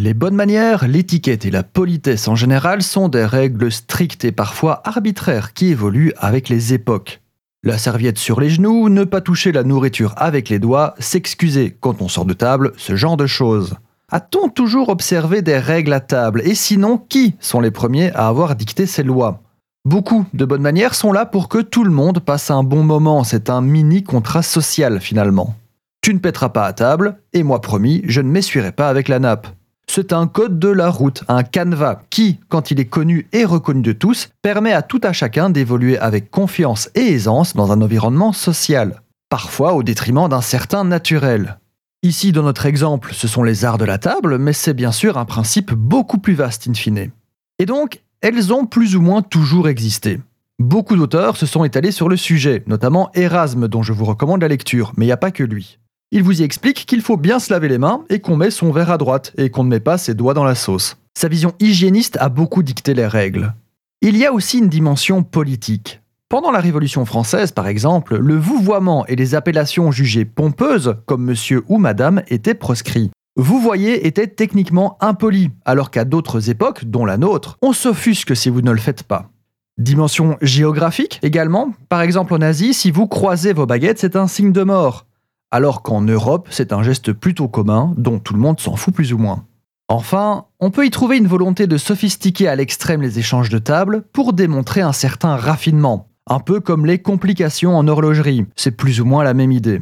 Les bonnes manières, l'étiquette et la politesse en général sont des règles strictes et parfois arbitraires qui évoluent avec les époques. La serviette sur les genoux, ne pas toucher la nourriture avec les doigts, s'excuser quand on sort de table, ce genre de choses. A-t-on toujours observé des règles à table? Et sinon, qui sont les premiers à avoir dicté ces lois? Beaucoup de bonnes manières sont là pour que tout le monde passe un bon moment, c'est un mini contrat social finalement. Tu ne pèteras pas à table, et moi promis, je ne m'essuierai pas avec la nappe. C'est un code de la route, un canevas qui, quand il est connu et reconnu de tous, permet à tout à chacun d'évoluer avec confiance et aisance dans un environnement social, parfois au détriment d'un certain naturel. Ici, dans notre exemple, ce sont les arts de la table, mais c'est bien sûr un principe beaucoup plus vaste in fine. Et donc, elles ont plus ou moins toujours existé. Beaucoup d'auteurs se sont étalés sur le sujet, notamment Erasme, dont je vous recommande la lecture, mais il n'y a pas que lui. Il vous y explique qu'il faut bien se laver les mains et qu'on met son verre à droite et qu'on ne met pas ses doigts dans la sauce. Sa vision hygiéniste a beaucoup dicté les règles. Il y a aussi une dimension politique. Pendant la Révolution française, par exemple, le vouvoiement et les appellations jugées pompeuses, comme monsieur ou madame, étaient proscrits. Vous voyez était techniquement impoli, alors qu'à d'autres époques, dont la nôtre, on s'offusque si vous ne le faites pas. Dimension géographique également. Par exemple en Asie, si vous croisez vos baguettes, c'est un signe de mort alors qu'en Europe, c'est un geste plutôt commun dont tout le monde s'en fout plus ou moins. Enfin, on peut y trouver une volonté de sophistiquer à l'extrême les échanges de table pour démontrer un certain raffinement, un peu comme les complications en horlogerie, c'est plus ou moins la même idée.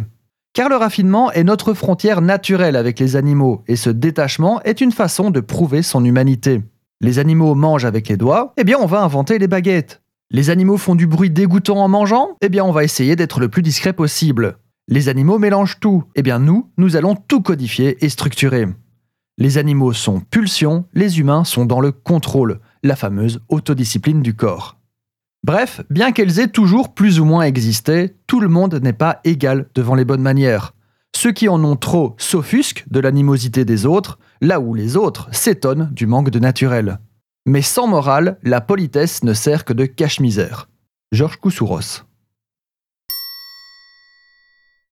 Car le raffinement est notre frontière naturelle avec les animaux, et ce détachement est une façon de prouver son humanité. Les animaux mangent avec les doigts, eh bien on va inventer les baguettes. Les animaux font du bruit dégoûtant en mangeant, eh bien on va essayer d'être le plus discret possible. Les animaux mélangent tout. Eh bien nous, nous allons tout codifier et structurer. Les animaux sont pulsions, les humains sont dans le contrôle, la fameuse autodiscipline du corps. Bref, bien qu'elles aient toujours plus ou moins existé, tout le monde n'est pas égal devant les bonnes manières. Ceux qui en ont trop s'offusquent de l'animosité des autres, là où les autres s'étonnent du manque de naturel. Mais sans morale, la politesse ne sert que de cache-misère. Georges Coussouros